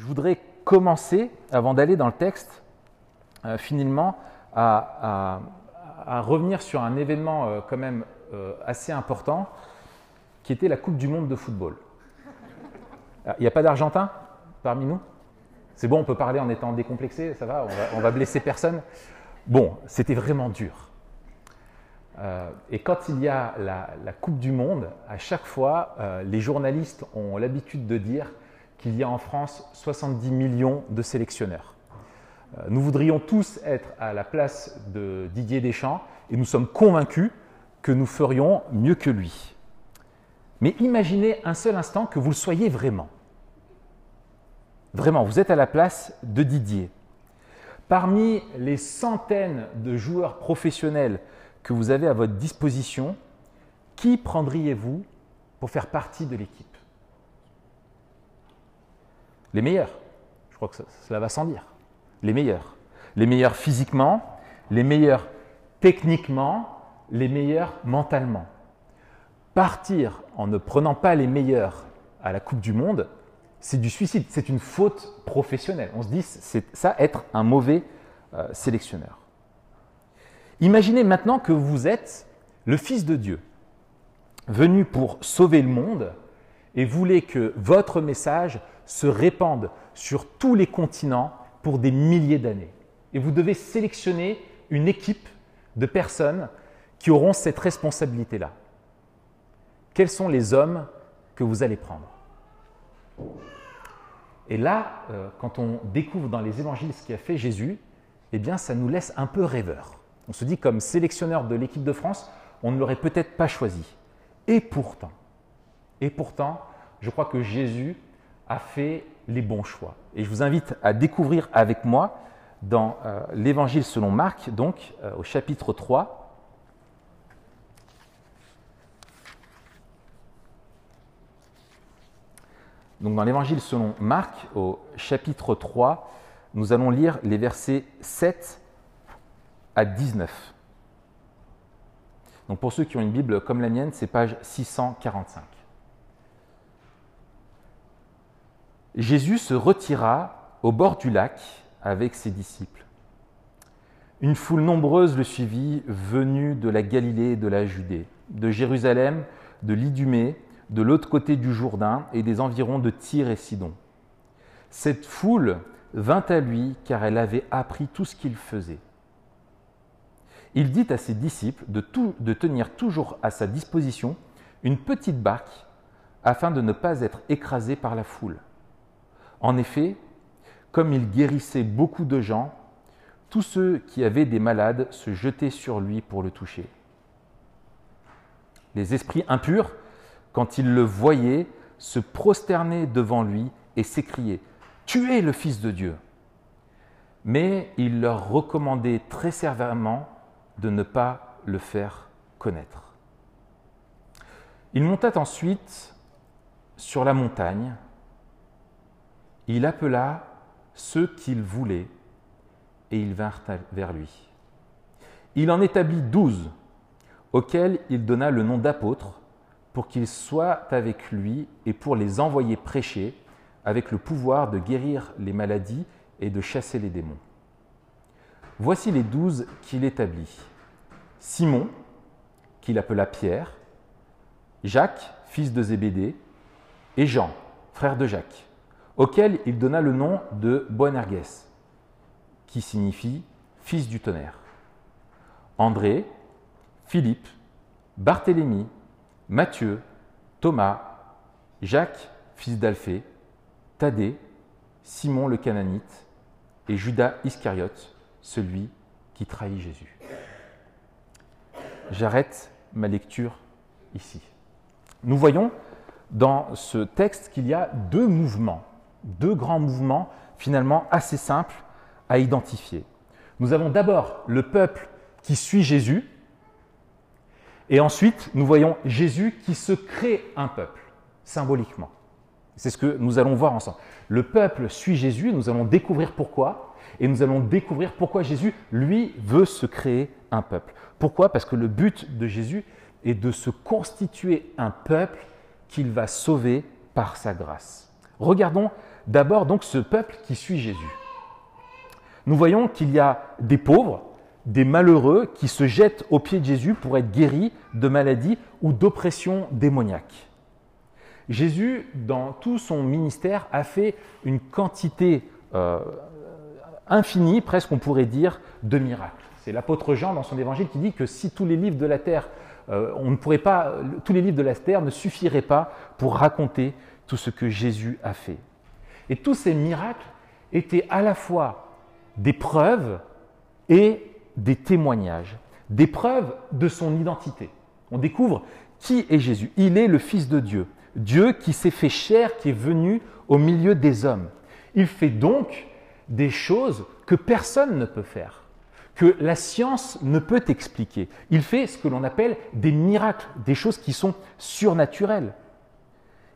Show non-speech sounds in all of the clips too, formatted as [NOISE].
je voudrais commencer, avant d'aller dans le texte, euh, finalement, à, revenir sur un événement euh, quand même euh, assez important, qui était la Coupe du Monde de football. Ah, il n'y a pas d'Argentin parmi nous? C'est bon, on peut parler en étant décomplexé, ça va On va, blesser personne Bon, c'était vraiment dur. et quand il y a la, Coupe du Monde, à chaque fois, les journalistes ont l'habitude de dire qu'il y a en France 70 millions de sélectionneurs. Euh, nous voudrions tous être à la place de Didier Deschamps et nous sommes convaincus que nous ferions mieux que lui. Mais imaginez un seul instant que vous le soyez vraiment. Vraiment, vous êtes à la place de Didier. Parmi les centaines de joueurs professionnels que vous avez à votre disposition, qui prendriez-vous pour faire partie de l'équipe? Les meilleurs. Je crois que cela va sans dire. Les meilleurs. Les meilleurs physiquement, les meilleurs techniquement, les meilleurs mentalement. Partir en ne prenant pas les meilleurs à la Coupe du Monde, c'est du suicide, c'est une faute professionnelle. On se dit, c'est ça être un mauvais euh, sélectionneur. Imaginez maintenant que vous êtes le Fils de Dieu, venu pour sauver le monde, et voulez que votre message se répandent sur tous les continents pour des milliers d'années. Et vous devez sélectionner une équipe de personnes qui auront cette responsabilité-là. Quels sont les hommes que vous allez prendre? Et là, euh, quand on découvre dans les évangiles ce qui a fait Jésus, eh bien, ça nous laisse un peu rêveurs. On se dit, comme sélectionneur de l'équipe de France, on ne l'aurait peut-être pas choisi. Et pourtant, et pourtant, je crois que Jésus a fait les bons choix. Et je vous invite à découvrir avec moi dans euh, l'Évangile selon Marc, donc euh, au chapitre 3. Donc dans l'Évangile selon Marc, au chapitre 3, nous allons lire les versets 7 à 19. Donc pour ceux qui ont une Bible comme la mienne, c'est page 645. Jésus se retira au bord du lac avec ses disciples. Une foule nombreuse le suivit, venue de la Galilée et de la Judée, de Jérusalem, de l'Idumée, de l'autre côté du Jourdain et des environs de Tyr et Sidon. Cette foule vint à lui car elle avait appris tout ce qu'il faisait. Il dit à ses disciples de, tenir toujours à sa disposition une petite barque afin de ne pas être écrasé par la foule. En effet, comme il guérissait beaucoup de gens, tous ceux qui avaient des malades se jetaient sur lui pour le toucher. Les esprits impurs, quand ils le voyaient, se prosternaient devant lui et s'écriaient Tu es le Fils de Dieu. Mais il leur recommandait très sévèrement de ne pas le faire connaître. Il monta ensuite sur la montagne il appela ceux qu'il voulait et ils vinrent vers lui. Il en établit douze, auxquels il donna le nom d'apôtres, pour qu'ils soient avec lui et pour les envoyer prêcher avec le pouvoir de guérir les maladies et de chasser les démons. Voici les douze qu'il établit. Simon, qu'il appela Pierre, Jacques, fils de Zébédée, et Jean, frère de Jacques auquel il donna le nom de Boanerges, qui signifie fils du tonnerre. André, Philippe, Barthélemy, Matthieu, Thomas, Jacques, fils d'Alphée, Thaddée, Simon le Cananite et Judas Iscariote, celui qui trahit Jésus. J'arrête ma lecture ici. Nous voyons dans ce texte qu'il y a deux mouvements deux grands mouvements finalement assez simples à identifier. Nous avons d'abord le peuple qui suit Jésus, et ensuite nous voyons Jésus qui se crée un peuple, symboliquement. C'est ce que nous allons voir ensemble. Le peuple suit Jésus, nous allons découvrir pourquoi, et nous allons découvrir pourquoi Jésus, lui, veut se créer un peuple. Pourquoi? Parce que le but de Jésus est de se constituer un peuple qu'il va sauver par sa grâce. Regardons d'abord donc ce peuple qui suit Jésus. Nous voyons qu'il y a des pauvres, des malheureux qui se jettent aux pieds de Jésus pour être guéris de maladies ou d'oppression démoniaque. Jésus, dans tout son ministère, a fait une quantité euh, infinie, presque on pourrait dire, de miracles. C'est l'apôtre Jean dans son évangile qui dit que si tous les livres de la terre, euh, ne pourrait pas, tous les livres de la terre ne suffiraient pas pour raconter tout ce que Jésus a fait. Et tous ces miracles étaient à la fois des preuves et des témoignages, des preuves de son identité. On découvre qui est Jésus. Il est le Fils de Dieu, Dieu qui s'est fait chair, qui est venu au milieu des hommes. Il fait donc des choses que personne ne peut faire, que la science ne peut expliquer. Il fait ce que l'on appelle des miracles, des choses qui sont surnaturelles.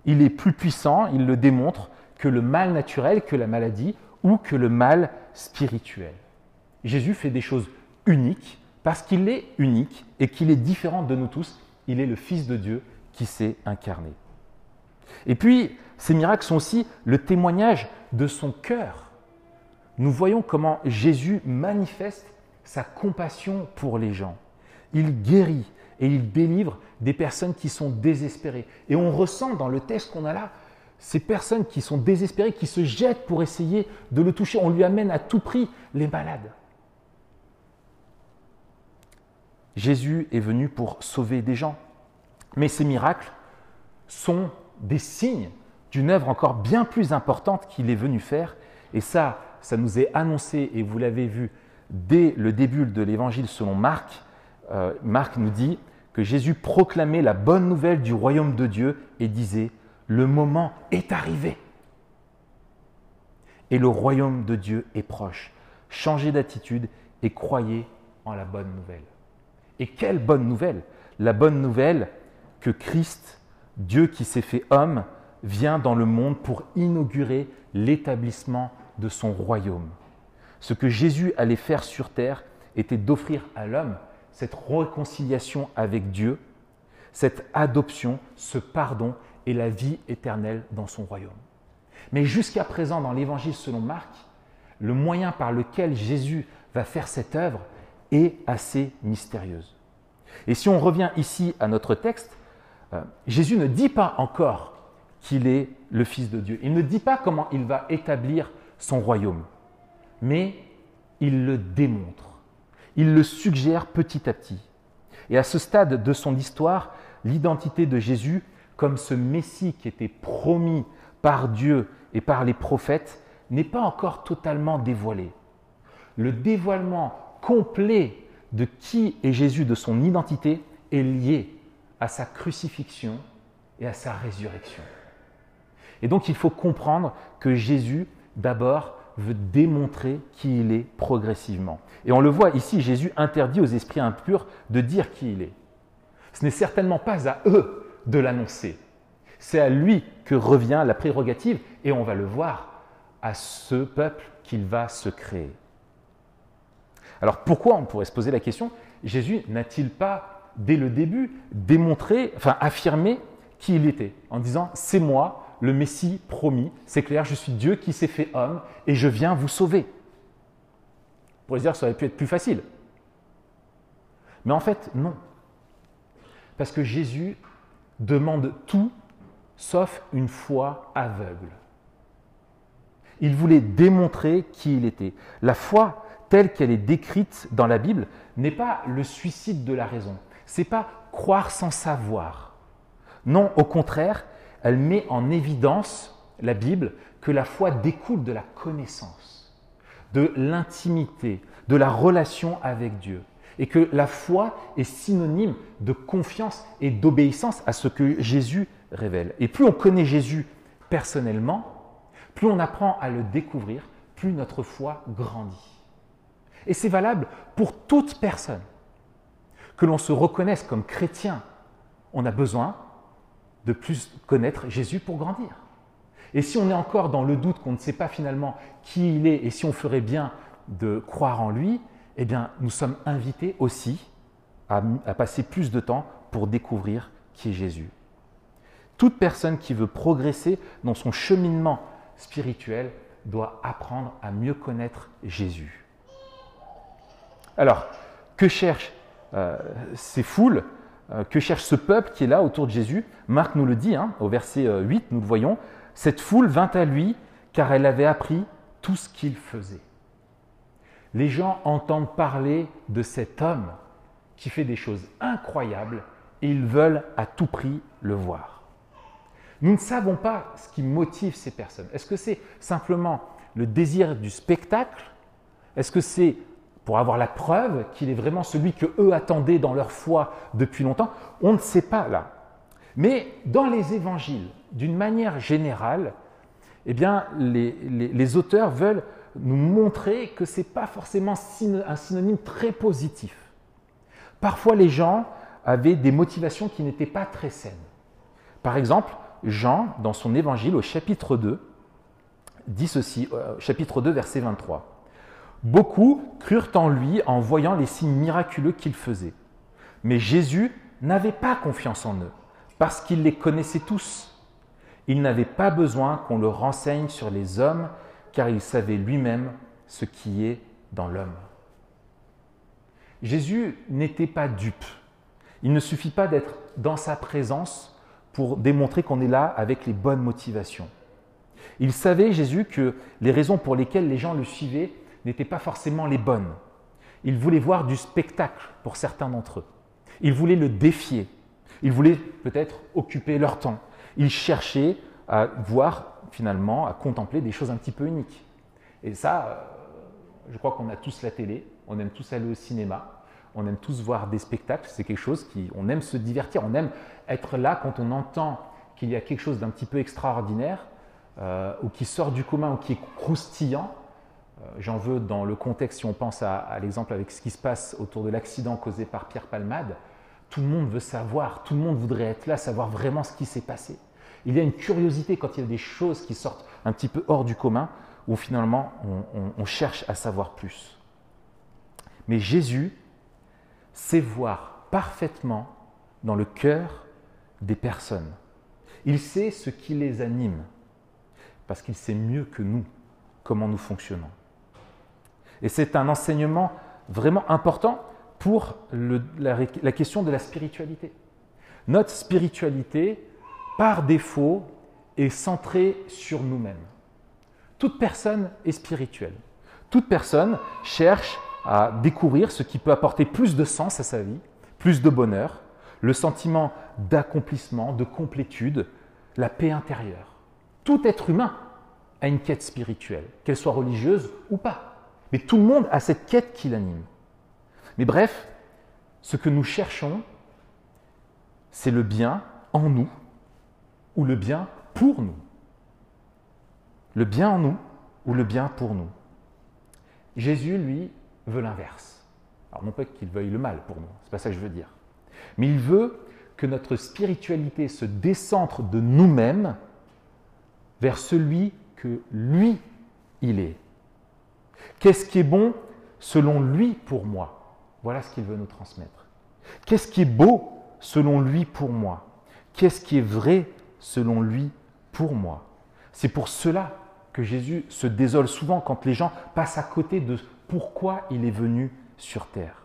Il est plus puissant, il le démontre, que le mal naturel, que la maladie ou que le mal spirituel. Jésus fait des choses uniques parce qu'il est unique et qu'il est différent de nous tous. Il est le Fils de Dieu qui s'est incarné. Et puis, ces miracles sont aussi le témoignage de son cœur. Nous voyons comment Jésus manifeste sa compassion pour les gens. Il guérit et il délivre des personnes qui sont désespérées. Et on ressent dans le texte qu'on a là ces personnes qui sont désespérées, qui se jettent pour essayer de le toucher. On lui amène à tout prix les malades. Jésus est venu pour sauver des gens. Mais ces miracles sont des signes d'une œuvre encore bien plus importante qu'il est venu faire. Et ça, ça nous est annoncé, et vous l'avez vu dès le début de l'évangile selon Marc. Euh, Marc nous dit que Jésus proclamait la bonne nouvelle du royaume de Dieu et disait, le moment est arrivé. Et le royaume de Dieu est proche. Changez d'attitude et croyez en la bonne nouvelle. Et quelle bonne nouvelle La bonne nouvelle que Christ, Dieu qui s'est fait homme, vient dans le monde pour inaugurer l'établissement de son royaume. Ce que Jésus allait faire sur terre était d'offrir à l'homme cette réconciliation avec Dieu, cette adoption, ce pardon et la vie éternelle dans son royaume. Mais jusqu'à présent, dans l'évangile selon Marc, le moyen par lequel Jésus va faire cette œuvre, est assez mystérieuse. Et si on revient ici à notre texte, euh, Jésus ne dit pas encore qu'il est le Fils de Dieu. Il ne dit pas comment il va établir son royaume, mais il le démontre. Il le suggère petit à petit. Et à ce stade de son histoire, l'identité de Jésus comme ce Messie qui était promis par Dieu et par les prophètes n'est pas encore totalement dévoilée. Le dévoilement complet de qui est Jésus, de son identité, est lié à sa crucifixion et à sa résurrection. Et donc il faut comprendre que Jésus, d'abord, veut démontrer qui il est progressivement. Et on le voit ici, Jésus interdit aux esprits impurs de dire qui il est. Ce n'est certainement pas à eux de l'annoncer. C'est à lui que revient la prérogative, et on va le voir, à ce peuple qu'il va se créer. Alors pourquoi, on pourrait se poser la question, Jésus n'a-t-il pas, dès le début, démontré, enfin affirmé qui il était, en disant, c'est moi, le Messie promis, c'est clair, je suis Dieu qui s'est fait homme, et je viens vous sauver. On pourrait dire ça aurait pu être plus facile. Mais en fait, non. Parce que Jésus demande tout sauf une foi aveugle. Il voulait démontrer qui il était. La foi telle qu'elle est décrite dans la Bible n'est pas le suicide de la raison. C'est pas croire sans savoir. Non, au contraire, elle met en évidence la Bible que la foi découle de la connaissance, de l'intimité, de la relation avec Dieu et que la foi est synonyme de confiance et d'obéissance à ce que Jésus révèle. Et plus on connaît Jésus personnellement, plus on apprend à le découvrir, plus notre foi grandit. Et c'est valable pour toute personne. Que l'on se reconnaisse comme chrétien, on a besoin de plus connaître Jésus pour grandir. Et si on est encore dans le doute qu'on ne sait pas finalement qui il est et si on ferait bien de croire en lui, eh bien, nous sommes invités aussi à, passer plus de temps pour découvrir qui est Jésus. Toute personne qui veut progresser dans son cheminement spirituel doit apprendre à mieux connaître Jésus. Alors, que cherchent euh, ces foules euh, Que cherche ce peuple qui est là autour de Jésus? Marc nous le dit, hein, au verset 8, nous le voyons. Cette foule vint à lui car elle avait appris tout ce qu'il faisait. Les gens entendent parler de cet homme qui fait des choses incroyables et ils veulent à tout prix le voir. Nous ne savons pas ce qui motive ces personnes. Est-ce que c'est simplement le désir du spectacle? Est-ce que c'est pour avoir la preuve qu'il est vraiment celui que eux attendaient dans leur foi depuis longtemps? On ne sait pas là. Mais dans les évangiles, d'une manière générale, eh bien, les, les auteurs veulent nous montrer que ce n'est pas forcément un synonyme très positif. Parfois, les gens avaient des motivations qui n'étaient pas très saines. Par exemple, Jean, dans son évangile au chapitre 2, dit ceci, euh, chapitre 2, verset 23. Beaucoup crurent en lui en voyant les signes miraculeux qu'il faisait. Mais Jésus n'avait pas confiance en eux, parce qu'il les connaissait tous. Il n'avait pas besoin qu'on le renseigne sur les hommes, car il savait lui-même ce qui est dans l'homme. Jésus n'était pas dupe. Il ne suffit pas d'être dans sa présence pour démontrer qu'on est là avec les bonnes motivations. Il savait, Jésus, que les raisons pour lesquelles les gens le suivaient n'étaient pas forcément les bonnes. Il voulait voir du spectacle pour certains d'entre eux. Il voulait le défier. Il voulait peut-être occuper leur temps. Il cherchait à voir finalement, à contempler des choses un petit peu uniques. Et ça, euh, je crois qu'on a tous la télé, on aime tous aller au cinéma, on aime tous voir des spectacles, c'est quelque chose qui, on aime se divertir, on aime être là quand on entend qu'il y a quelque chose d'un petit peu extraordinaire, euh, ou qui sort du commun, ou qui est croustillant. Euh, j'en veux dans le contexte, si on pense à, l'exemple avec ce qui se passe autour de l'accident causé par Pierre Palmade, tout le monde veut savoir, tout le monde voudrait être là, savoir vraiment ce qui s'est passé. Il y a une curiosité quand il y a des choses qui sortent un petit peu hors du commun, où finalement on cherche à savoir plus. Mais Jésus sait voir parfaitement dans le cœur des personnes. Il sait ce qui les anime, parce qu'il sait mieux que nous comment nous fonctionnons. Et c'est un enseignement vraiment important pour la, question de la spiritualité. Notre spiritualité, par défaut, est centrée sur nous-mêmes. Toute personne est spirituelle. Toute personne cherche à découvrir ce qui peut apporter plus de sens à sa vie, plus de bonheur, le sentiment d'accomplissement, de complétude, la paix intérieure. Tout être humain a une quête spirituelle, qu'elle soit religieuse ou pas. Mais tout le monde a cette quête qui l'anime. Mais bref, ce que nous cherchons, c'est le bien en nous ou le bien pour nous. Le bien en nous ou le bien pour nous. Jésus, lui, veut l'inverse. Alors non pas qu'il veuille le mal pour nous, c'est pas ça que je veux dire. Mais il veut que notre spiritualité se décentre de nous-mêmes vers celui que lui, il est. Qu'est-ce qui est bon selon lui pour moi? Voilà ce qu'il veut nous transmettre. Qu'est-ce qui est beau selon lui pour moi? Qu'est-ce qui est vrai selon lui pour moi C'est pour cela que Jésus se désole souvent quand les gens passent à côté de pourquoi il est venu sur terre.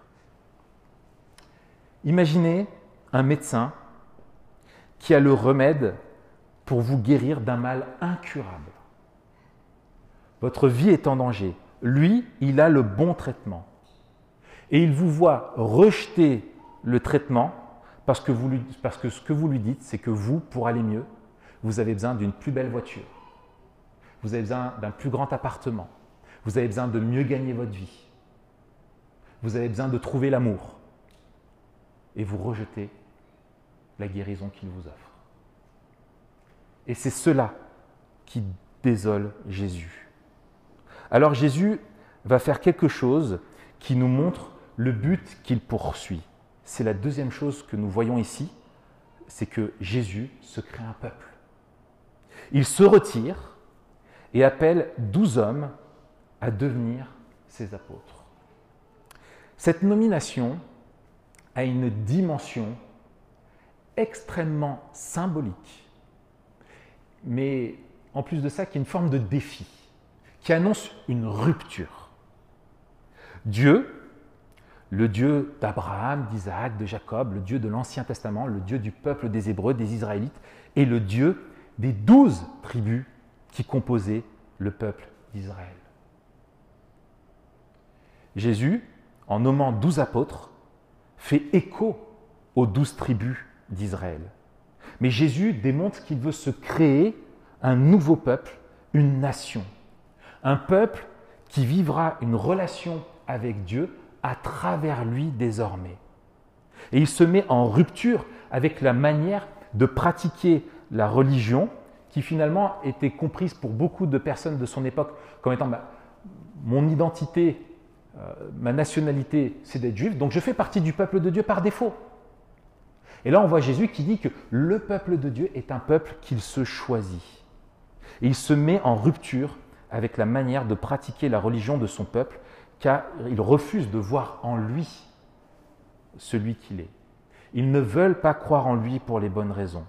Imaginez un médecin qui a le remède pour vous guérir d'un mal incurable. Votre vie est en danger. Lui, il a le bon traitement. Et il vous voit rejeter le traitement parce que, ce que vous lui dites, c'est que vous, pour aller mieux, vous avez besoin d'une plus belle voiture. Vous avez besoin d'un plus grand appartement. Vous avez besoin de mieux gagner votre vie. Vous avez besoin de trouver l'amour. Et vous rejetez la guérison qu'il vous offre. Et c'est cela qui désole Jésus. Alors Jésus va faire quelque chose qui nous montre le but qu'il poursuit. C'est la deuxième chose que nous voyons ici, c'est que Jésus se crée un peuple. Il se retire et appelle douze hommes à devenir ses apôtres. Cette nomination a une dimension extrêmement symbolique, mais en plus de ça, qui est une forme de défi, qui annonce une rupture. Dieu, le Dieu d'Abraham, d'Isaac, de Jacob, le Dieu de l'Ancien Testament, le Dieu du peuple des Hébreux, des Israélites, et le Dieu des douze tribus qui composaient le peuple d'Israël. Jésus, en nommant douze apôtres, fait écho aux douze tribus d'Israël. Mais Jésus démontre qu'il veut se créer un nouveau peuple, une nation. Un peuple qui vivra une relation avec Dieu à travers lui désormais. Et il se met en rupture avec la manière de pratiquer la religion qui finalement était comprise pour beaucoup de personnes de son époque comme étant bah, mon identité, euh, ma nationalité, c'est d'être juif, donc je fais partie du peuple de Dieu par défaut. Et là, on voit Jésus qui dit que le peuple de Dieu est un peuple qu'il se choisit. Et il se met en rupture avec la manière de pratiquer la religion de son peuple, car il refuse de voir en lui celui qu'il est. Ils ne veulent pas croire en lui pour les bonnes raisons.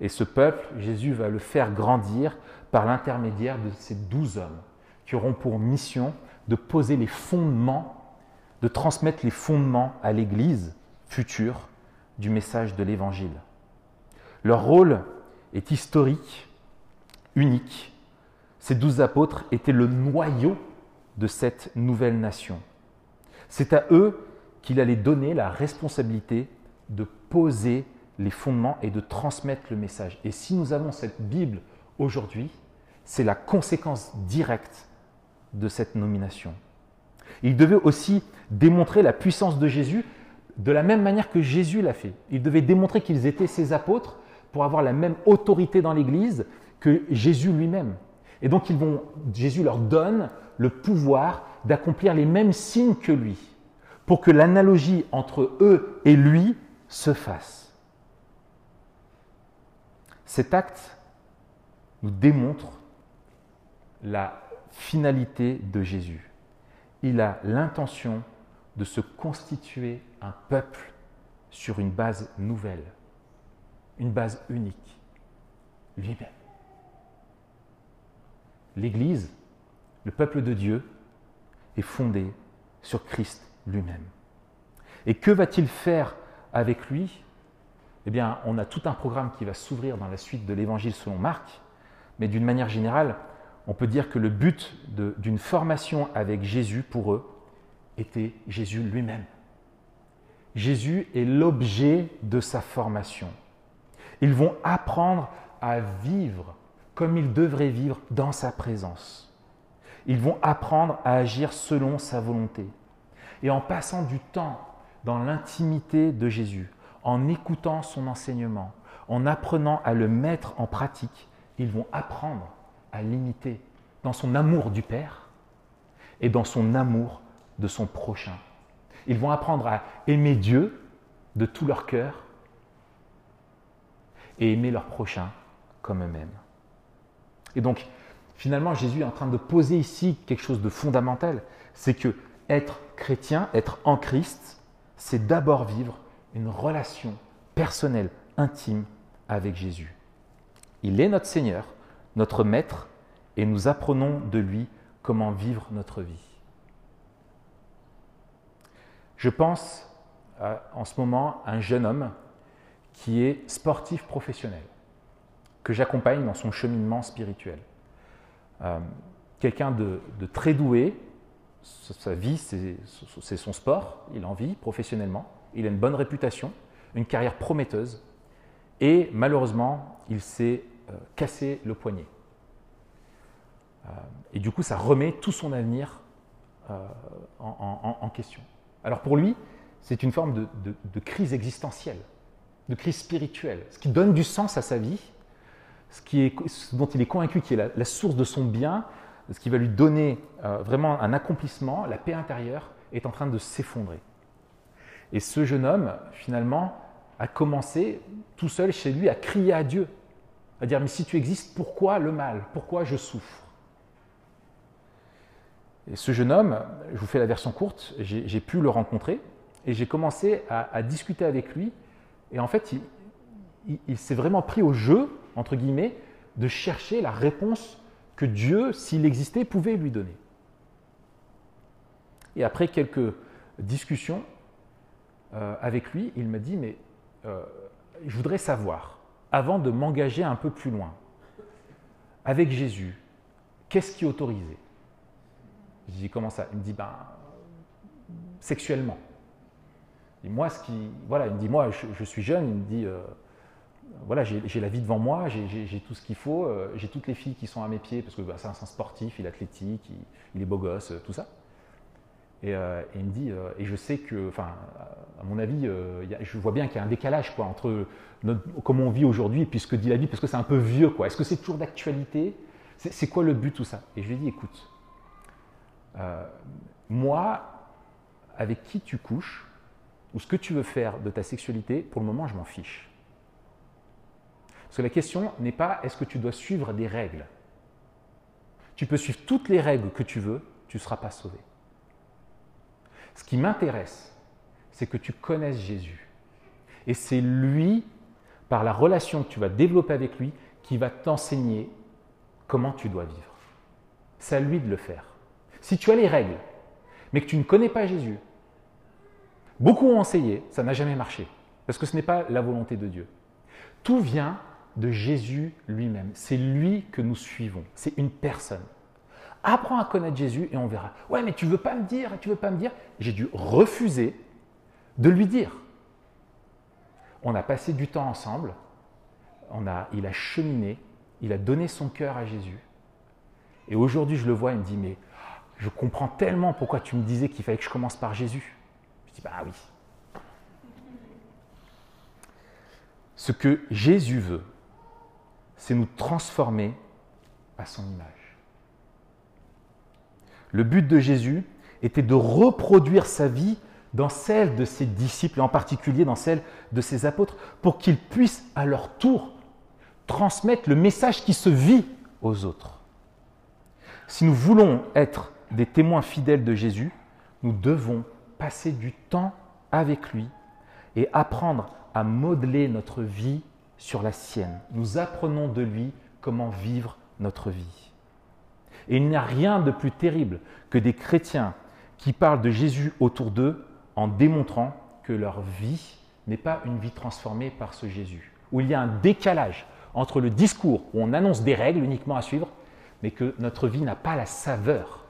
Et ce peuple, Jésus va le faire grandir par l'intermédiaire de ces douze hommes qui auront pour mission de poser les fondements, de transmettre les fondements à l'Église future du message de l'Évangile. Leur rôle est historique, unique. Ces douze apôtres étaient le noyau de cette nouvelle nation. C'est à eux qu'il allait donner la responsabilité de poser les fondements et de transmettre le message. Et si nous avons cette Bible aujourd'hui, c'est la conséquence directe de cette nomination. Il devait aussi démontrer la puissance de Jésus de la même manière que Jésus l'a fait. Il devait démontrer qu'ils étaient ses apôtres pour avoir la même autorité dans l'Église que Jésus lui-même. Et donc Jésus leur donne le pouvoir d'accomplir les mêmes signes que lui, pour que l'analogie entre eux et lui se fasse. Cet acte nous démontre la finalité de Jésus. Il a l'intention de se constituer un peuple sur une base nouvelle, une base unique, lui-même. L'Église, le peuple de Dieu, est fondé sur Christ lui-même. Et que va-t-il faire avec lui? Eh bien, on a tout un programme qui va s'ouvrir dans la suite de l'Évangile selon Marc, mais d'une manière générale, on peut dire que le but d'une formation avec Jésus pour eux était Jésus lui-même. Jésus est l'objet de sa formation. Ils vont apprendre à vivre comme ils devraient vivre dans sa présence. Ils vont apprendre à agir selon sa volonté. Et en passant du temps dans l'intimité de Jésus, en écoutant son enseignement, en apprenant à le mettre en pratique, ils vont apprendre à l'imiter dans son amour du Père et dans son amour de son prochain. Ils vont apprendre à aimer Dieu de tout leur cœur et aimer leur prochain comme eux-mêmes. Et donc, finalement, Jésus est en train de poser ici quelque chose de fondamental, c'est que être chrétien, être en Christ, c'est d'abord vivre une relation personnelle, intime avec Jésus. Il est notre Seigneur, notre Maître, et nous apprenons de lui comment vivre notre vie. Je pense en ce moment à un jeune homme qui est sportif professionnel, que j'accompagne dans son cheminement spirituel. Euh, quelqu'un de, très doué, sa vie c'est son sport, il en vit professionnellement, il a une bonne réputation, une carrière prometteuse, et malheureusement il s'est euh, cassé le poignet. Euh, et du coup, ça remet tout son avenir en, question. Alors pour lui, c'est une forme de, crise existentielle, de crise spirituelle, ce qui donne du sens à sa vie, ce, qui est, dont il est convaincu qui est la, source de son bien, ce qui va lui donner euh, vraiment un accomplissement, la paix intérieure, est en train de s'effondrer. Et ce jeune homme, finalement, a commencé tout seul chez lui à crier à Dieu, à dire, mais si tu existes, pourquoi le mal? Pourquoi je souffre? Et ce jeune homme, je vous fais la version courte, j'ai pu le rencontrer et j'ai commencé à, discuter avec lui. Et en fait, il, s'est vraiment pris au jeu, entre guillemets, de chercher la réponse que Dieu, s'il existait, pouvait lui donner. Et après quelques discussions euh, avec lui, il m'a dit, mais euh, je voudrais savoir, avant de m'engager un peu plus loin, avec Jésus, qu'est-ce qui est autorisé? Je dis, comment ça? Il me dit, ben, sexuellement. Moi, ce qui, voilà, il me dit, moi, je, suis jeune, il me dit, euh, voilà, j'ai la vie devant moi, j'ai tout ce qu'il faut, j'ai toutes les filles qui sont à mes pieds, parce que bah, c'est un sportif, il est athlétique, il est beau gosse, tout ça. Euh, et, il me dit, euh, et je sais que, enfin, à mon avis, euh, je vois bien qu'il y a un décalage quoi, entre comment on vit aujourd'hui et puis ce que dit la Bible, parce que c'est un peu vieux. quoi. Est-ce que c'est toujours d'actualité? C'est quoi le but tout ça? Et je lui ai dit, écoute, moi, avec qui tu couches, ou ce que tu veux faire de ta sexualité, pour le moment, je m'en fiche. Parce que la question n'est pas est-ce que tu dois suivre des règles? Tu peux suivre toutes les règles que tu veux, tu ne seras pas sauvé. Ce qui m'intéresse, c'est que tu connaisses Jésus. Et c'est lui, par la relation que tu vas développer avec lui, qui va t'enseigner comment tu dois vivre. C'est à lui de le faire. Si tu as les règles, mais que tu ne connais pas Jésus, beaucoup ont essayé, ça n'a jamais marché, parce que ce n'est pas la volonté de Dieu. Tout vient de Jésus lui-même. C'est lui que nous suivons. C'est une personne. Apprends à connaître Jésus et on verra. Ouais, mais tu veux pas me dire, tu veux pas me dire? J'ai dû refuser de lui dire. On a passé du temps ensemble. On a, il a cheminé. Il a donné son cœur à Jésus. Et aujourd'hui, je le vois, il me dit, mais je comprends tellement pourquoi tu me disais qu'il fallait que je commence par Jésus. Je dis, bah oui. Ce que Jésus veut, c'est nous transformer à son image. Le but de Jésus était de reproduire sa vie dans celle de ses disciples, et en particulier dans celle de ses apôtres, pour qu'ils puissent à leur tour transmettre le message qui se vit aux autres. Si nous voulons être des témoins fidèles de Jésus, nous devons passer du temps avec lui et apprendre à modeler notre vie sur la sienne. Nous apprenons de lui comment vivre notre vie. Et il n'y a rien de plus terrible que des chrétiens qui parlent de Jésus autour d'eux en démontrant que leur vie n'est pas une vie transformée par ce Jésus, où il y a un décalage entre le discours où on annonce des règles uniquement à suivre, mais que notre vie n'a pas la saveur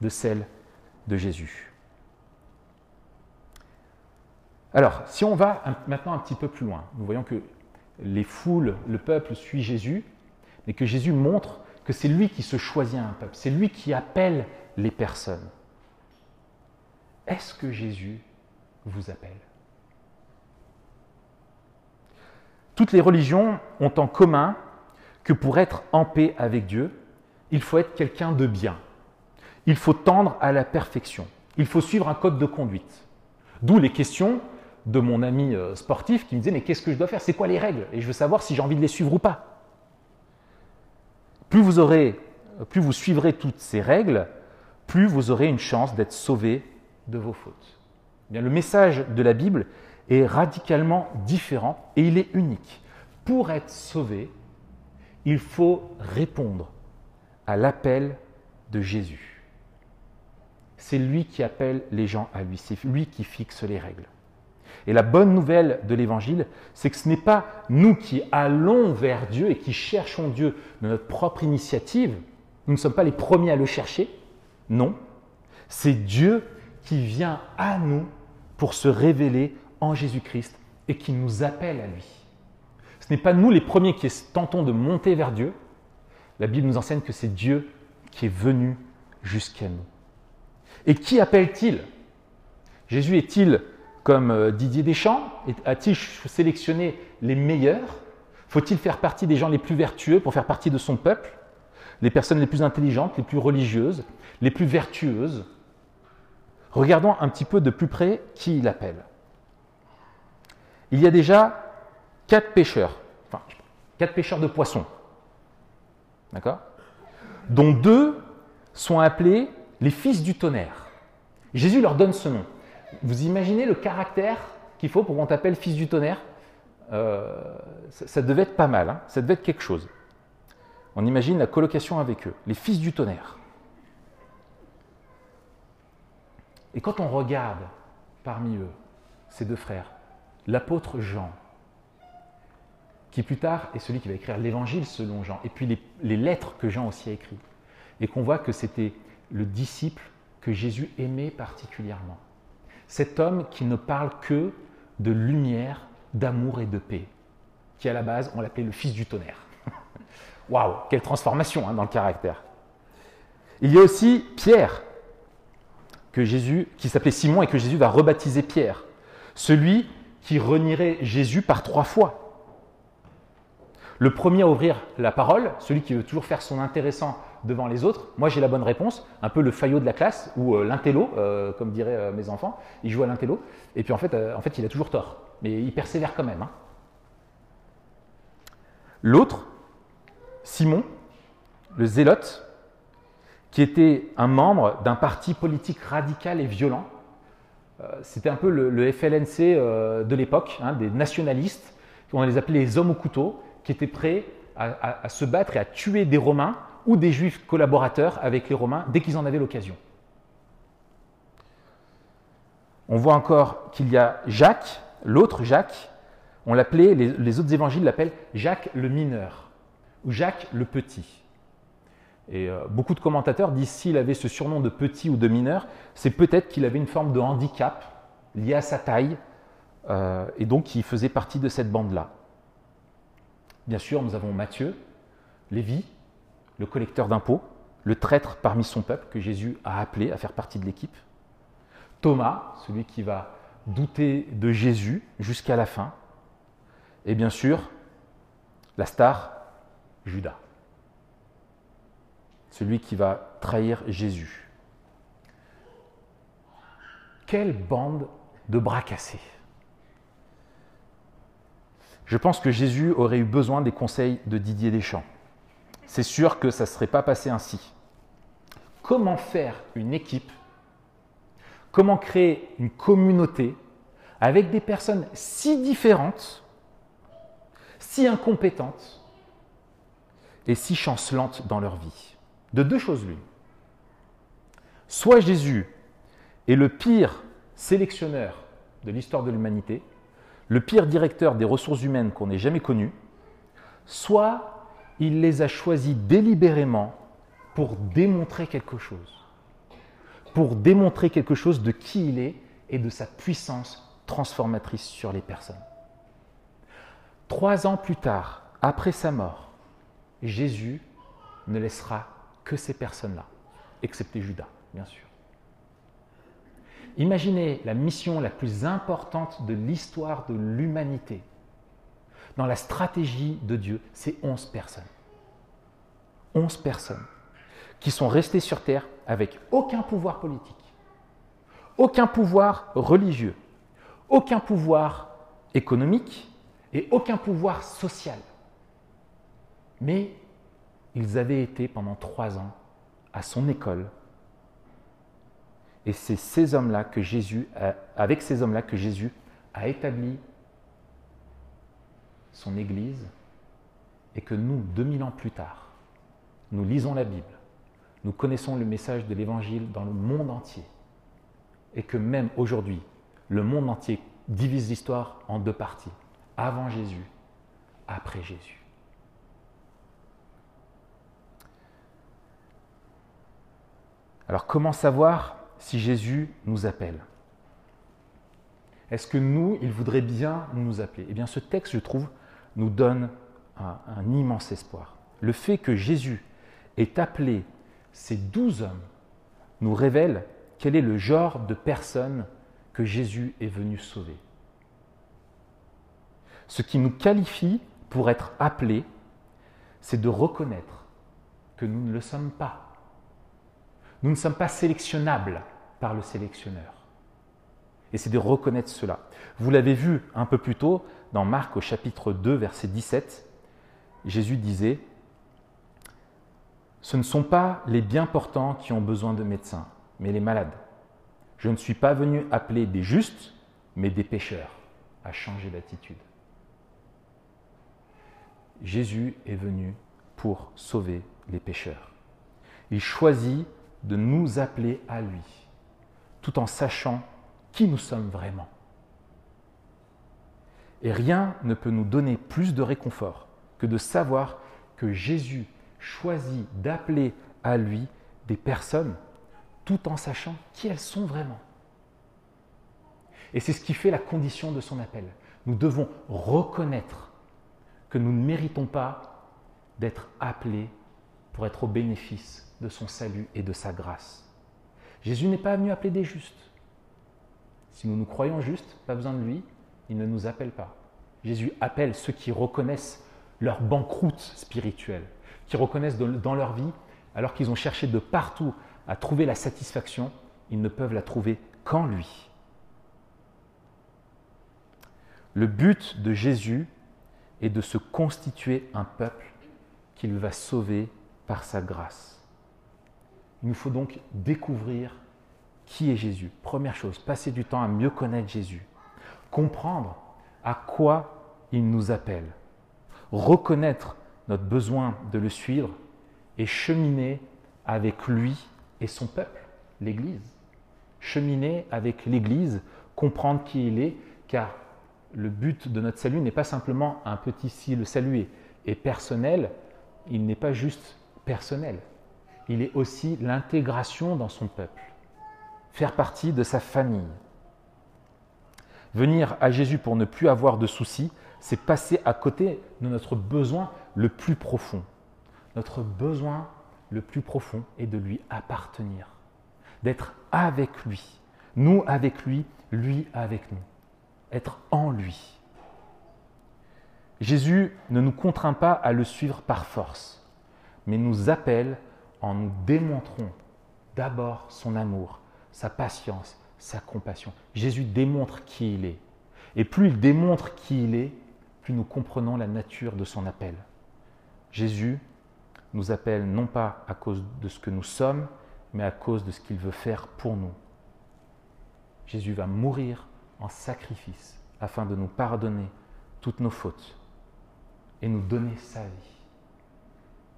de celle de Jésus. Alors, si on va maintenant un petit peu plus loin, nous voyons que les foules, le peuple suit Jésus, mais que Jésus montre que c'est lui qui se choisit un peuple, c'est lui qui appelle les personnes. Est-ce que Jésus vous appelle? Toutes les religions ont en commun que pour être en paix avec Dieu, il faut être quelqu'un de bien. Il faut tendre à la perfection. Il faut suivre un code de conduite. D'où les questions de mon ami euh, sportif qui me disait mais qu'est-ce que je dois faire? C'est quoi les règles? Et je veux savoir si j'ai envie de les suivre ou pas. Plus vous, aurez, plus vous suivrez toutes ces règles, plus vous aurez une chance d'être sauvé de vos fautes. Eh bien, le message de la Bible est radicalement différent et il est unique. Pour être sauvé, il faut répondre à l'appel de Jésus. C'est lui qui appelle les gens à lui, c'est lui qui fixe les règles. Et la bonne nouvelle de l'Évangile, c'est que ce n'est pas nous qui allons vers Dieu et qui cherchons Dieu de notre propre initiative. Nous ne sommes pas les premiers à le chercher. Non. C'est Dieu qui vient à nous pour se révéler en Jésus-Christ et qui nous appelle à lui. Ce n'est pas nous les premiers qui tentons de monter vers Dieu. La Bible nous enseigne que c'est Dieu qui est venu jusqu'à nous. Et qui appelle-t-il? Jésus est-il comme euh, Didier Deschamps A-t-il sélectionné les meilleurs? Faut-il faire partie des gens les plus vertueux pour faire partie de son peuple? Les personnes les plus intelligentes, les plus religieuses, les plus vertueuses? Regardons un petit peu de plus près qui il appelle. Il y a déjà quatre pêcheurs, quatre pêcheurs de poissons, d'accord? Dont deux sont appelés les fils du tonnerre. Jésus leur donne ce nom. Vous imaginez le caractère qu'il faut pour qu'on t'appelle fils du tonnerre? Euh, ça, devait être pas mal, hein. ça devait être quelque chose. On imagine la colocation avec eux, les fils du tonnerre. Et quand on regarde parmi eux, ces deux frères, l'apôtre Jean, qui plus tard est celui qui va écrire l'évangile selon Jean, et puis les, lettres que Jean aussi a écrites, et qu'on voit que c'était le disciple que Jésus aimait particulièrement. Cet homme qui ne parle que de lumière, d'amour et de paix, qui à la base on l'appelait le fils du tonnerre. [LAUGHS] Waouh, quelle transformation hein, dans le caractère. Il y a aussi Pierre, que Jésus, qui s'appelait Simon et que Jésus va rebaptiser Pierre, celui qui renierait Jésus par trois fois. Le premier à ouvrir la parole, celui qui veut toujours faire son intéressant devant les autres, moi j'ai la bonne réponse, un peu le faillot de la classe, ou euh, l'intello, euh, comme diraient euh, mes enfants, il joue à l'intello, et puis en fait, en fait il a toujours tort, mais il persévère quand même. Hein. L'autre, Simon, le zélote, qui était un membre d'un parti politique radical et violent, c'était un peu le, FLNC de l'époque, hein, des nationalistes, on les appelait les hommes au couteau, qui étaient prêts à, se battre et à tuer des Romains ou des Juifs collaborateurs avec les Romains dès qu'ils en avaient l'occasion. On voit encore qu'il y a Jacques, l'autre Jacques, on l'appelait, les, autres évangiles l'appellent Jacques le mineur ou Jacques le petit. Et euh, beaucoup de commentateurs disent s'il avait ce surnom de petit ou de mineur, c'est peut-être qu'il avait une forme de handicap lié à sa taille euh, et donc il faisait partie de cette bande-là. Bien sûr, nous avons Matthieu, Lévi, le collecteur d'impôts, le traître parmi son peuple que Jésus a appelé à faire partie de l'équipe. Thomas, celui qui va douter de Jésus jusqu'à la fin. Et bien sûr, la star, Judas, celui qui va trahir Jésus. Quelle bande de bras cassés je pense que Jésus aurait eu besoin des conseils de Didier Deschamps. C'est sûr que ça ne serait pas passé ainsi. Comment faire une équipe? Comment créer une communauté avec des personnes si différentes, si incompétentes et si chancelantes dans leur vie? De deux choses l'une. Soit Jésus est le pire sélectionneur de l'histoire de l'humanité, le pire directeur des ressources humaines qu'on ait jamais connu, soit il les a choisis délibérément pour démontrer quelque chose, pour démontrer quelque chose de qui il est et de sa puissance transformatrice sur les personnes. Trois ans plus tard, après sa mort, Jésus ne laissera que ces personnes-là, excepté Judas, bien sûr. Imaginez la mission la plus importante de l'histoire de l'humanité. Dans la stratégie de Dieu, c'est 11 personnes. 11 personnes qui sont restées sur Terre avec aucun pouvoir politique, aucun pouvoir religieux, aucun pouvoir économique et aucun pouvoir social. Mais ils avaient été pendant trois ans à son école et c'est ces hommes-là que Jésus, avec ces hommes-là que Jésus a établi son Église et que nous, 2000 ans plus tard, nous lisons la Bible, nous connaissons le message de l'Évangile dans le monde entier et que même aujourd'hui, le monde entier divise l'histoire en deux parties, avant Jésus, après Jésus. Alors comment savoir si Jésus nous appelle? Est-ce que nous, il voudrait bien nous appeler? Eh bien, ce texte, je trouve, nous donne un, un immense espoir. Le fait que Jésus ait appelé ces douze hommes nous révèle quel est le genre de personne que Jésus est venu sauver. Ce qui nous qualifie pour être appelés, c'est de reconnaître que nous ne le sommes pas. Nous ne sommes pas sélectionnables par le sélectionneur. Et c'est de reconnaître cela. Vous l'avez vu un peu plus tôt dans Marc au chapitre 2, verset 17. Jésus disait, Ce ne sont pas les bien portants qui ont besoin de médecins, mais les malades. Je ne suis pas venu appeler des justes, mais des pécheurs à changer d'attitude. Jésus est venu pour sauver les pécheurs. Il choisit de nous appeler à lui, tout en sachant qui nous sommes vraiment. Et rien ne peut nous donner plus de réconfort que de savoir que Jésus choisit d'appeler à lui des personnes tout en sachant qui elles sont vraiment. Et c'est ce qui fait la condition de son appel. Nous devons reconnaître que nous ne méritons pas d'être appelés pour être au bénéfice de son salut et de sa grâce. Jésus n'est pas venu appeler des justes. Si nous nous croyons justes, pas besoin de lui, il ne nous appelle pas. Jésus appelle ceux qui reconnaissent leur banqueroute spirituelle, qui reconnaissent dans leur vie, alors qu'ils ont cherché de partout à trouver la satisfaction, ils ne peuvent la trouver qu'en lui. Le but de Jésus est de se constituer un peuple qu'il va sauver par sa grâce. Il nous faut donc découvrir qui est Jésus. Première chose, passer du temps à mieux connaître Jésus. Comprendre à quoi il nous appelle. Reconnaître notre besoin de le suivre et cheminer avec lui et son peuple, l'Église. Cheminer avec l'Église, comprendre qui il est, car le but de notre salut n'est pas simplement un petit si le salut est, personnel, il n'est pas juste personnel, il est aussi l'intégration dans son peuple, faire partie de sa famille. Venir à Jésus pour ne plus avoir de soucis, c'est passer à côté de notre besoin le plus profond. Notre besoin le plus profond est de lui appartenir, d'être avec lui, nous avec lui, lui avec nous être en lui. Jésus ne nous contraint pas à le suivre par force, mais nous appelle en nous démontrant d'abord son amour, sa patience, sa compassion. Jésus démontre qui il est. Et plus il démontre qui il est, plus nous comprenons la nature de son appel. Jésus nous appelle non pas à cause de ce que nous sommes, mais à cause de ce qu'il veut faire pour nous. Jésus va mourir en sacrifice afin de nous pardonner toutes nos fautes et nous donner sa vie.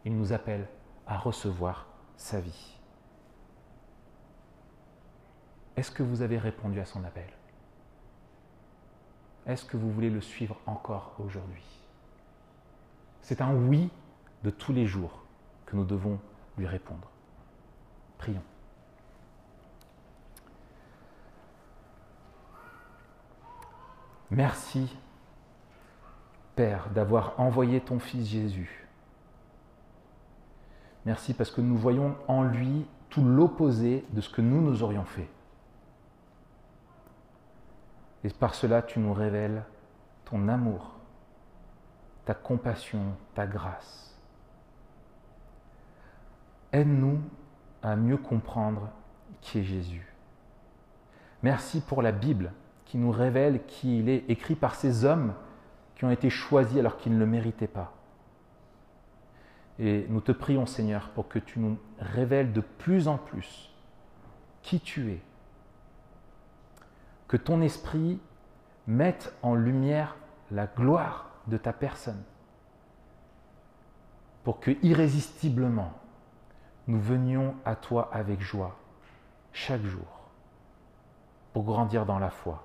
Il nous appelle à recevoir sa vie. Est-ce que vous avez répondu à son appel? Est-ce que vous voulez le suivre encore aujourd'hui? C'est un oui de tous les jours que nous devons lui répondre. Prions. Merci, Père, d'avoir envoyé ton Fils Jésus. Merci parce que nous voyons en lui tout l'opposé de ce que nous nous aurions fait. Et par cela, tu nous révèles ton amour, ta compassion, ta grâce. Aide-nous à mieux comprendre qui est Jésus. Merci pour la Bible qui nous révèle qui il est, écrit par ces hommes qui ont été choisis alors qu'ils ne le méritaient pas. Et nous te prions, Seigneur, pour que tu nous révèles de plus en plus qui tu es. Que ton esprit mette en lumière la gloire de ta personne. Pour que irrésistiblement, nous venions à toi avec joie chaque jour pour grandir dans la foi.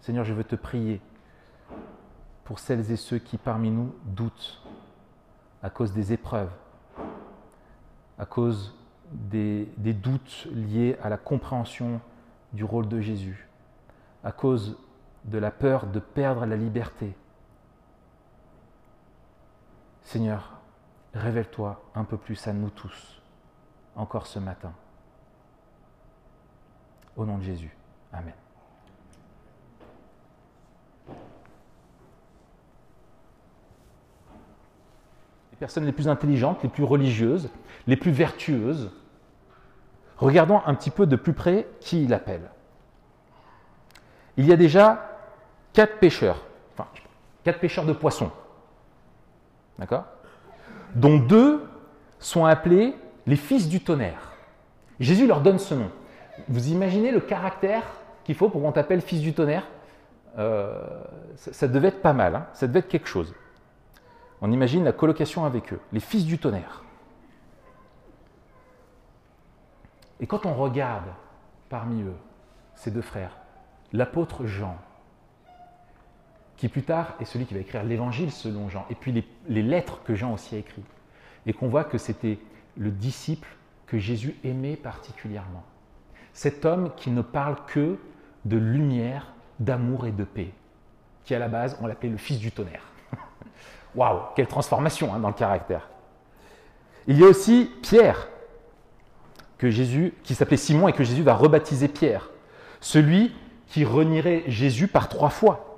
Seigneur, je veux te prier pour celles et ceux qui parmi nous doutent à cause des épreuves, à cause des, doutes liés à la compréhension du rôle de Jésus, à cause de la peur de perdre la liberté. Seigneur, révèle-toi un peu plus à nous tous, encore ce matin. Au nom de Jésus. Amen. personnes les plus intelligentes, les plus religieuses, les plus vertueuses. Regardons un petit peu de plus près qui il appelle. Il y a déjà quatre pêcheurs, enfin, quatre pêcheurs de poissons, d'accord? Dont deux sont appelés les fils du tonnerre. Jésus leur donne ce nom. Vous imaginez le caractère qu'il faut pour qu'on t'appelle fils du tonnerre? Euh, ça, devait être pas mal, hein. ça devait être quelque chose. On imagine la colocation avec eux, les fils du tonnerre. Et quand on regarde parmi eux, ces deux frères, l'apôtre Jean, qui plus tard est celui qui va écrire l'évangile selon Jean, et puis les, lettres que Jean aussi a écrites, et qu'on voit que c'était le disciple que Jésus aimait particulièrement. Cet homme qui ne parle que de lumière, d'amour et de paix, qui à la base, on l'appelait le fils du tonnerre. [LAUGHS] Waouh, quelle transformation hein, dans le caractère. Il y a aussi Pierre, qui s'appelait Simon et que Jésus va rebaptiser Pierre, celui qui renierait Jésus par trois fois.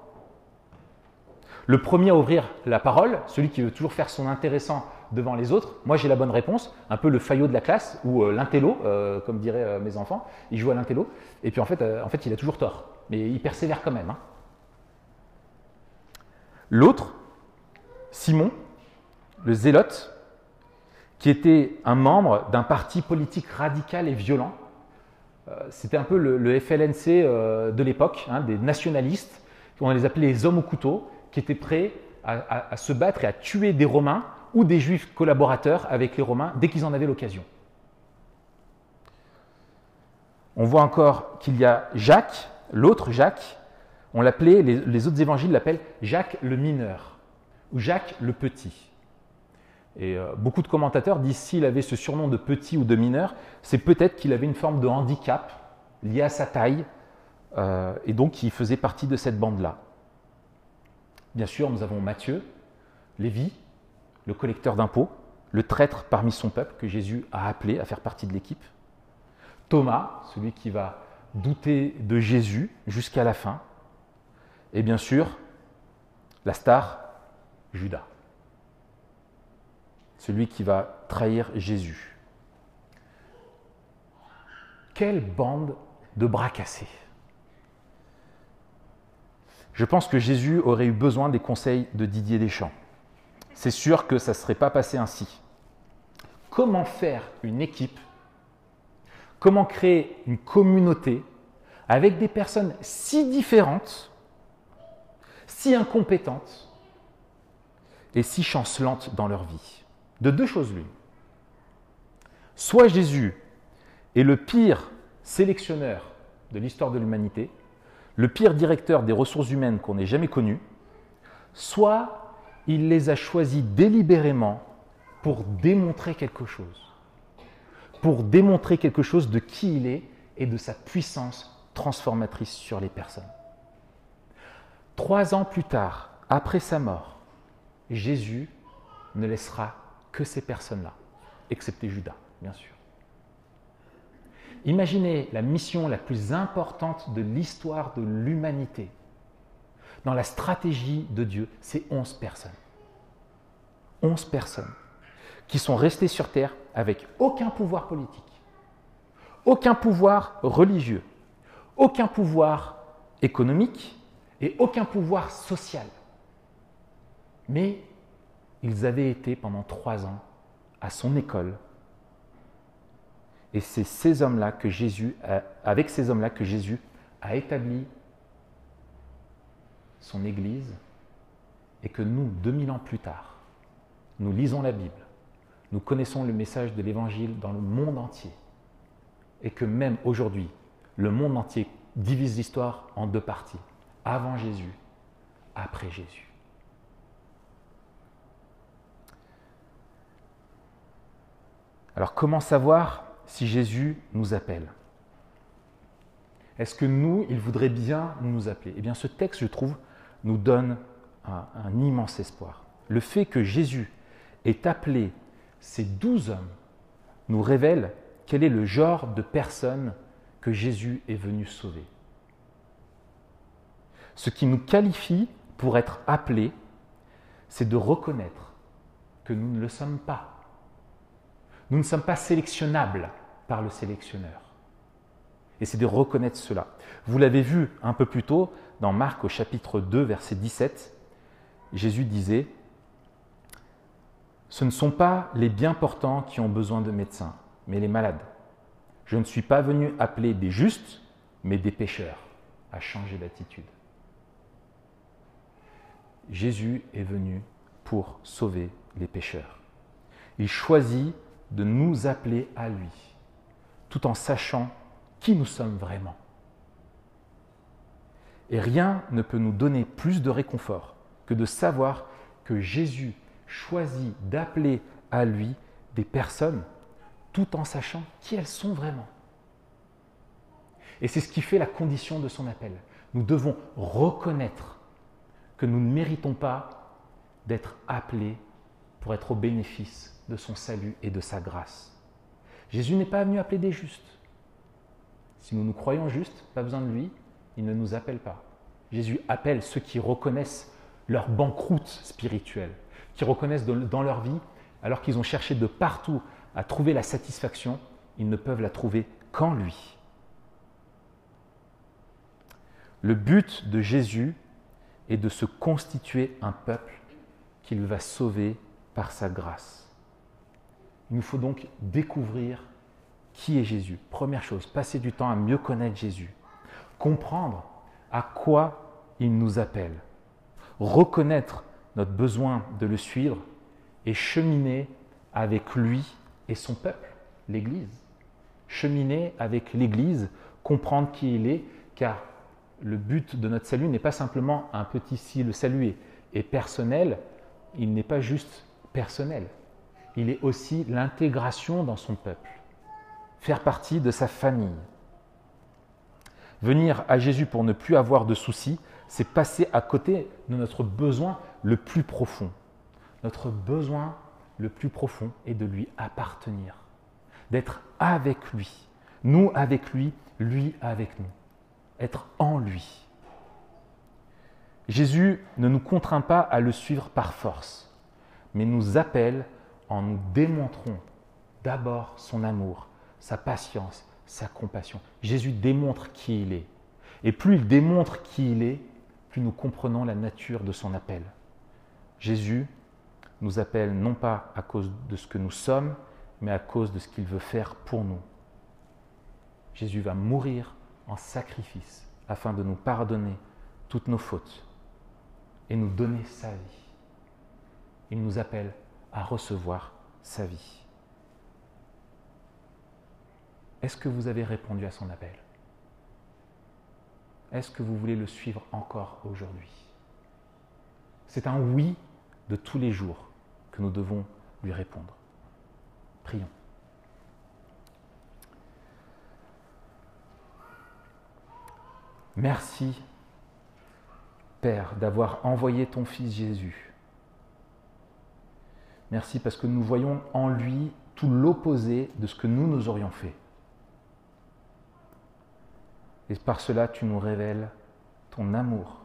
Le premier à ouvrir la parole, celui qui veut toujours faire son intéressant devant les autres. Moi, j'ai la bonne réponse, un peu le faillot de la classe ou euh, l'intello, euh, comme diraient euh, mes enfants. Il joue à l'intello. Et puis en fait, en fait, il a toujours tort. Mais il persévère quand même. Hein. L'autre, Simon, le zélote, qui était un membre d'un parti politique radical et violent. C'était un peu le, FLNC de l'époque, hein, des nationalistes, on les appelait les hommes au couteau, qui étaient prêts à, se battre et à tuer des Romains ou des Juifs collaborateurs avec les Romains dès qu'ils en avaient l'occasion. On voit encore qu'il y a Jacques, l'autre Jacques, on l'appelait, les, autres évangiles l'appellent Jacques le mineur ou Jacques le petit. Et euh, beaucoup de commentateurs disent s'il avait ce surnom de petit ou de mineur, c'est peut-être qu'il avait une forme de handicap lié à sa taille, euh, et donc il faisait partie de cette bande-là. Bien sûr, nous avons Matthieu, Lévi, le collecteur d'impôts, le traître parmi son peuple que Jésus a appelé à faire partie de l'équipe. Thomas, celui qui va douter de Jésus jusqu'à la fin. Et bien sûr, la star, Judas, celui qui va trahir Jésus. Quelle bande de bras cassés je pense que Jésus aurait eu besoin des conseils de Didier Deschamps. C'est sûr que ça ne serait pas passé ainsi. Comment faire une équipe? Comment créer une communauté avec des personnes si différentes, si incompétentes et si chancelantes dans leur vie? De deux choses l'une. Soit Jésus est le pire sélectionneur de l'histoire de l'humanité, le pire directeur des ressources humaines qu'on ait jamais connu, soit il les a choisis délibérément pour démontrer quelque chose, pour démontrer quelque chose de qui il est et de sa puissance transformatrice sur les personnes. Trois ans plus tard, après sa mort, Jésus ne laissera que ces personnes-là, excepté Judas, bien sûr. Imaginez la mission la plus importante de l'histoire de l'humanité. Dans la stratégie de Dieu, c'est 11 personnes. 11 personnes qui sont restées sur Terre avec aucun pouvoir politique, aucun pouvoir religieux, aucun pouvoir économique et aucun pouvoir social. Mais ils avaient été pendant trois ans à son école et c'est ces hommes-là que Jésus, avec ces hommes-là que Jésus a établi son Église et que nous, 2000 ans plus tard, nous lisons la Bible, nous connaissons le message de l'Évangile dans le monde entier et que même aujourd'hui, le monde entier divise l'histoire en deux parties, avant Jésus, après Jésus. Alors comment savoir si Jésus nous appelle? Est-ce que nous, il voudrait bien nous appeler? Eh bien, ce texte, je trouve, nous donne un, immense espoir. Le fait que Jésus ait appelé ces douze hommes nous révèle quel est le genre de personne que Jésus est venu sauver. Ce qui nous qualifie pour être appelés, c'est de reconnaître que nous ne le sommes pas. Nous ne sommes pas sélectionnables par le sélectionneur. Et c'est de reconnaître cela. Vous l'avez vu un peu plus tôt dans Marc au chapitre 2, verset 17. Jésus disait, Ce ne sont pas les bien portants qui ont besoin de médecins, mais les malades. Je ne suis pas venu appeler des justes, mais des pécheurs à changer d'attitude. Jésus est venu pour sauver les pécheurs. Il choisit de nous appeler à lui, tout en sachant qui nous sommes vraiment. Et rien ne peut nous donner plus de réconfort que de savoir que Jésus choisit d'appeler à lui des personnes tout en sachant qui elles sont vraiment. Et c'est ce qui fait la condition de son appel. Nous devons reconnaître que nous ne méritons pas d'être appelés pour être au bénéfice de son salut et de sa grâce. Jésus n'est pas venu appeler des justes. Si nous nous croyons justes, pas besoin de lui, il ne nous appelle pas. Jésus appelle ceux qui reconnaissent leur banqueroute spirituelle, qui reconnaissent dans leur vie, alors qu'ils ont cherché de partout à trouver la satisfaction, ils ne peuvent la trouver qu'en lui. Le but de Jésus est de se constituer un peuple qu'il va sauver par sa grâce. Il nous faut donc découvrir qui est Jésus. Première chose, passer du temps à mieux connaître Jésus. Comprendre à quoi il nous appelle. Reconnaître notre besoin de le suivre et cheminer avec lui et son peuple, l'Église. Cheminer avec l'Église, comprendre qui il est, car le but de notre salut n'est pas simplement un petit si le salut est, personnel, il n'est pas juste personnel, il est aussi l'intégration dans son peuple, faire partie de sa famille. Venir à Jésus pour ne plus avoir de soucis, c'est passer à côté de notre besoin le plus profond. Notre besoin le plus profond est de lui appartenir, d'être avec lui, nous avec lui, lui avec nous, être en lui. Jésus ne nous contraint pas à le suivre par force, mais nous appelle en nous démontrant d'abord son amour, sa patience, sa compassion. Jésus démontre qui il est. Et plus il démontre qui il est, plus nous comprenons la nature de son appel. Jésus nous appelle non pas à cause de ce que nous sommes, mais à cause de ce qu'il veut faire pour nous. Jésus va mourir en sacrifice afin de nous pardonner toutes nos fautes et nous donner sa vie. Il nous appelle à recevoir sa vie. Est-ce que vous avez répondu à son appel? Est-ce que vous voulez le suivre encore aujourd'hui? C'est un oui de tous les jours que nous devons lui répondre. Prions. Merci, Père, d'avoir envoyé ton Fils Jésus. Merci parce que nous voyons en lui tout l'opposé de ce que nous nous aurions fait. Et par cela, tu nous révèles ton amour,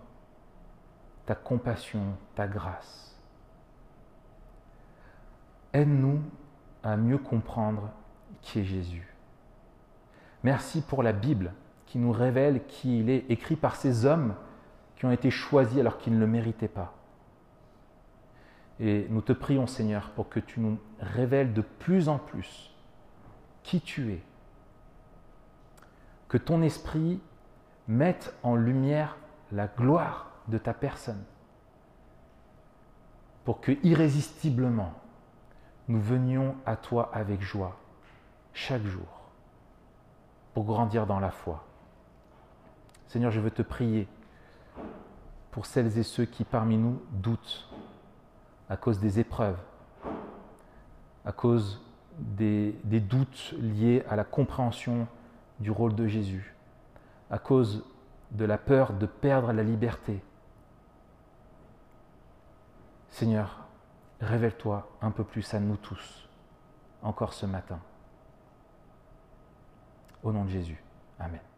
ta compassion, ta grâce. Aide-nous à mieux comprendre qui est Jésus. Merci pour la Bible qui nous révèle qui il est, écrit par ces hommes qui ont été choisis alors qu'ils ne le méritaient pas. Et nous te prions Seigneur pour que tu nous révèles de plus en plus qui tu es. Que ton esprit mette en lumière la gloire de ta personne. Pour que irrésistiblement, nous venions à toi avec joie chaque jour pour grandir dans la foi. Seigneur, je veux te prier pour celles et ceux qui parmi nous doutent à cause des épreuves, à cause des, doutes liés à la compréhension du rôle de Jésus, à cause de la peur de perdre la liberté. Seigneur, révèle-toi un peu plus à nous tous, encore ce matin. Au nom de Jésus. Amen.